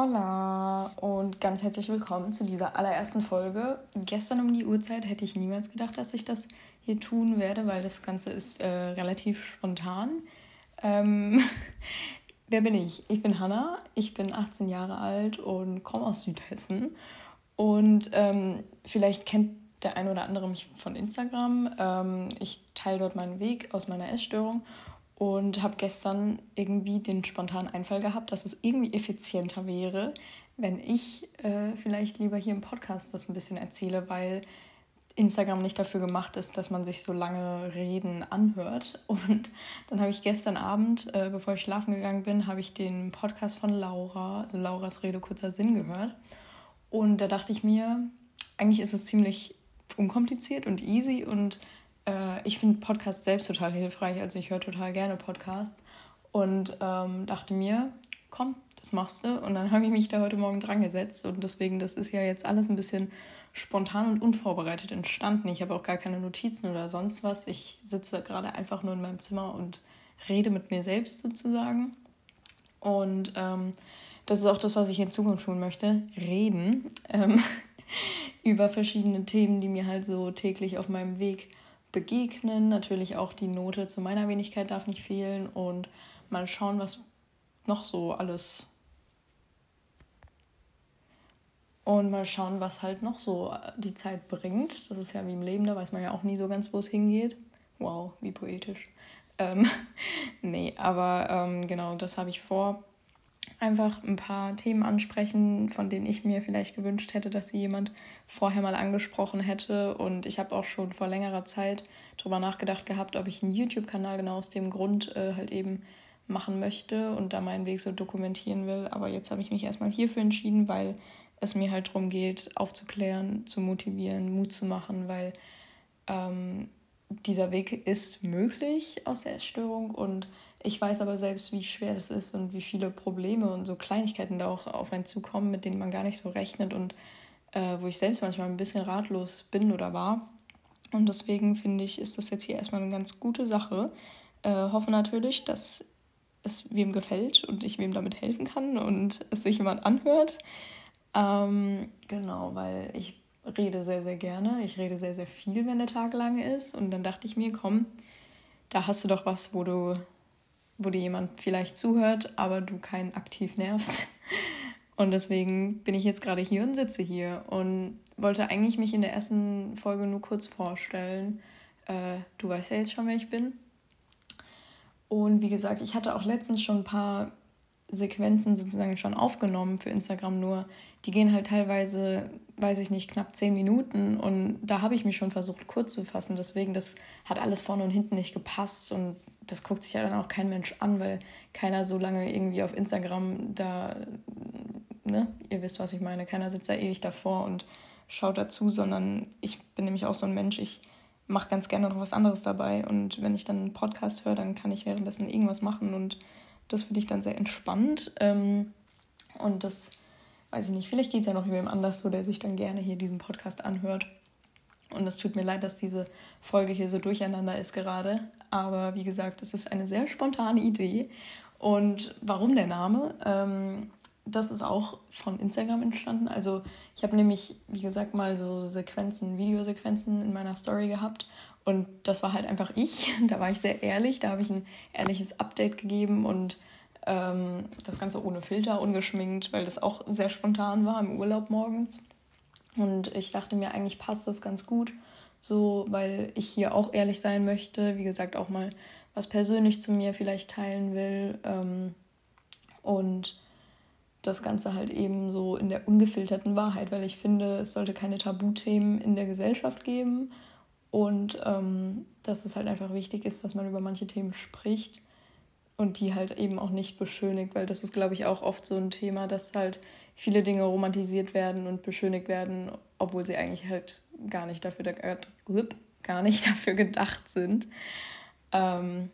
Hola und ganz herzlich willkommen zu dieser allerersten Folge. Gestern um die Uhrzeit hätte ich niemals gedacht, dass ich das hier tun werde, weil das Ganze ist äh, relativ spontan. Ähm, wer bin ich? Ich bin Hanna, ich bin 18 Jahre alt und komme aus Südhessen. Und ähm, vielleicht kennt der ein oder andere mich von Instagram. Ähm, ich teile dort meinen Weg aus meiner Essstörung und habe gestern irgendwie den spontanen Einfall gehabt, dass es irgendwie effizienter wäre, wenn ich äh, vielleicht lieber hier im Podcast das ein bisschen erzähle, weil Instagram nicht dafür gemacht ist, dass man sich so lange Reden anhört. Und dann habe ich gestern Abend, äh, bevor ich schlafen gegangen bin, habe ich den Podcast von Laura, also Lauras Rede kurzer Sinn gehört. Und da dachte ich mir, eigentlich ist es ziemlich unkompliziert und easy und äh, ich finde Podcasts selbst total hilfreich. Also ich höre total gerne Podcasts und ähm, dachte mir, komm, das machst du. Und dann habe ich mich da heute Morgen dran gesetzt und deswegen, das ist ja jetzt alles ein bisschen spontan und unvorbereitet entstanden. Ich habe auch gar keine Notizen oder sonst was. Ich sitze gerade einfach nur in meinem Zimmer und rede mit mir selbst sozusagen. Und ähm, das ist auch das, was ich in Zukunft tun möchte, reden ähm, über verschiedene Themen, die mir halt so täglich auf meinem Weg begegnen. Natürlich auch die Note zu meiner Wenigkeit darf nicht fehlen und mal schauen, was noch so alles. Und mal schauen, was halt noch so die Zeit bringt. Das ist ja wie im Leben, da weiß man ja auch nie so ganz, wo es hingeht. Wow, wie poetisch. Ähm, nee, aber ähm, genau, das habe ich vor einfach ein paar Themen ansprechen, von denen ich mir vielleicht gewünscht hätte, dass sie jemand vorher mal angesprochen hätte. Und ich habe auch schon vor längerer Zeit darüber nachgedacht gehabt, ob ich einen YouTube-Kanal genau aus dem Grund äh, halt eben machen möchte und da meinen Weg so dokumentieren will. Aber jetzt habe ich mich erstmal hierfür entschieden, weil es mir halt darum geht, aufzuklären, zu motivieren, Mut zu machen, weil ähm, dieser Weg ist möglich aus der Essstörung und ich weiß aber selbst, wie schwer das ist und wie viele Probleme und so Kleinigkeiten da auch auf einen zukommen, mit denen man gar nicht so rechnet und äh, wo ich selbst manchmal ein bisschen ratlos bin oder war. Und deswegen finde ich, ist das jetzt hier erstmal eine ganz gute Sache. Äh, hoffe natürlich, dass es wem gefällt und ich wem damit helfen kann und es sich jemand anhört. Ähm, genau, weil ich rede sehr, sehr gerne. Ich rede sehr, sehr viel, wenn der Tag lang ist. Und dann dachte ich mir, komm, da hast du doch was, wo du wo dir jemand vielleicht zuhört, aber du keinen aktiv nervst. Und deswegen bin ich jetzt gerade hier und sitze hier und wollte eigentlich mich in der ersten Folge nur kurz vorstellen. Äh, du weißt ja jetzt schon, wer ich bin. Und wie gesagt, ich hatte auch letztens schon ein paar Sequenzen sozusagen schon aufgenommen für Instagram, nur die gehen halt teilweise, weiß ich nicht, knapp zehn Minuten und da habe ich mich schon versucht kurz zu fassen. Deswegen, das hat alles vorne und hinten nicht gepasst und das guckt sich ja dann auch kein Mensch an, weil keiner so lange irgendwie auf Instagram da, ne, ihr wisst, was ich meine, keiner sitzt da ewig davor und schaut dazu, sondern ich bin nämlich auch so ein Mensch, ich mache ganz gerne noch was anderes dabei und wenn ich dann einen Podcast höre, dann kann ich währenddessen irgendwas machen und das finde ich dann sehr entspannt ähm, und das, weiß ich nicht, vielleicht geht es ja noch jemandem anders so, der sich dann gerne hier diesen Podcast anhört. Und es tut mir leid, dass diese Folge hier so durcheinander ist gerade. Aber wie gesagt, es ist eine sehr spontane Idee. Und warum der Name? Ähm, das ist auch von Instagram entstanden. Also ich habe nämlich, wie gesagt, mal so Sequenzen, Videosequenzen in meiner Story gehabt. Und das war halt einfach ich. Da war ich sehr ehrlich. Da habe ich ein ehrliches Update gegeben und ähm, das Ganze ohne Filter, ungeschminkt, weil das auch sehr spontan war im Urlaub morgens. Und ich dachte mir, eigentlich passt das ganz gut, so, weil ich hier auch ehrlich sein möchte. Wie gesagt, auch mal was persönlich zu mir vielleicht teilen will. Ähm, und das Ganze halt eben so in der ungefilterten Wahrheit, weil ich finde, es sollte keine Tabuthemen in der Gesellschaft geben. Und ähm, dass es halt einfach wichtig ist, dass man über manche Themen spricht und die halt eben auch nicht beschönigt, weil das ist, glaube ich, auch oft so ein Thema, dass halt viele Dinge romantisiert werden und beschönigt werden, obwohl sie eigentlich halt gar nicht dafür, gar nicht dafür gedacht sind. Ähm,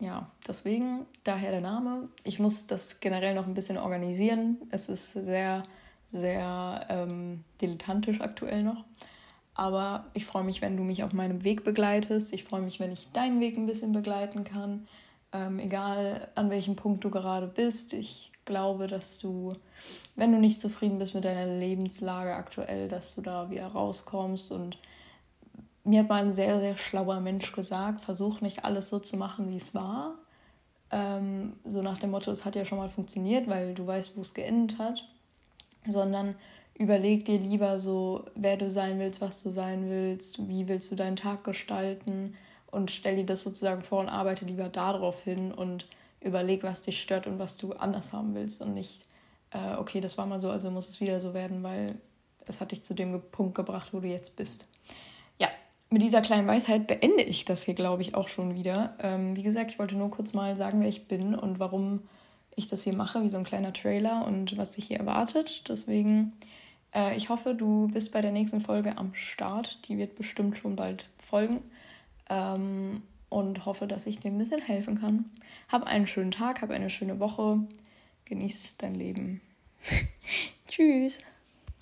ja, deswegen daher der Name. Ich muss das generell noch ein bisschen organisieren. Es ist sehr, sehr ähm, dilettantisch aktuell noch. Aber ich freue mich, wenn du mich auf meinem Weg begleitest. Ich freue mich, wenn ich deinen Weg ein bisschen begleiten kann. Ähm, egal an welchem Punkt du gerade bist. Ich glaube, dass du, wenn du nicht zufrieden bist mit deiner Lebenslage aktuell, dass du da wieder rauskommst. Und mir hat mal ein sehr, sehr schlauer Mensch gesagt, versuch nicht alles so zu machen, wie es war. Ähm, so nach dem Motto, es hat ja schon mal funktioniert, weil du weißt, wo es geendet hat. Sondern überleg dir lieber so, wer du sein willst, was du sein willst, wie willst du deinen Tag gestalten und stell dir das sozusagen vor und arbeite lieber darauf hin und überleg, was dich stört und was du anders haben willst und nicht, äh, okay, das war mal so, also muss es wieder so werden, weil es hat dich zu dem Punkt gebracht, wo du jetzt bist. Ja, mit dieser kleinen Weisheit beende ich das hier, glaube ich, auch schon wieder. Ähm, wie gesagt, ich wollte nur kurz mal sagen, wer ich bin und warum ich das hier mache, wie so ein kleiner Trailer und was sich hier erwartet. Deswegen, äh, ich hoffe, du bist bei der nächsten Folge am Start. Die wird bestimmt schon bald folgen. Ähm, und hoffe, dass ich dir ein bisschen helfen kann. Hab einen schönen Tag, hab eine schöne Woche. Genieß dein Leben. Tschüss.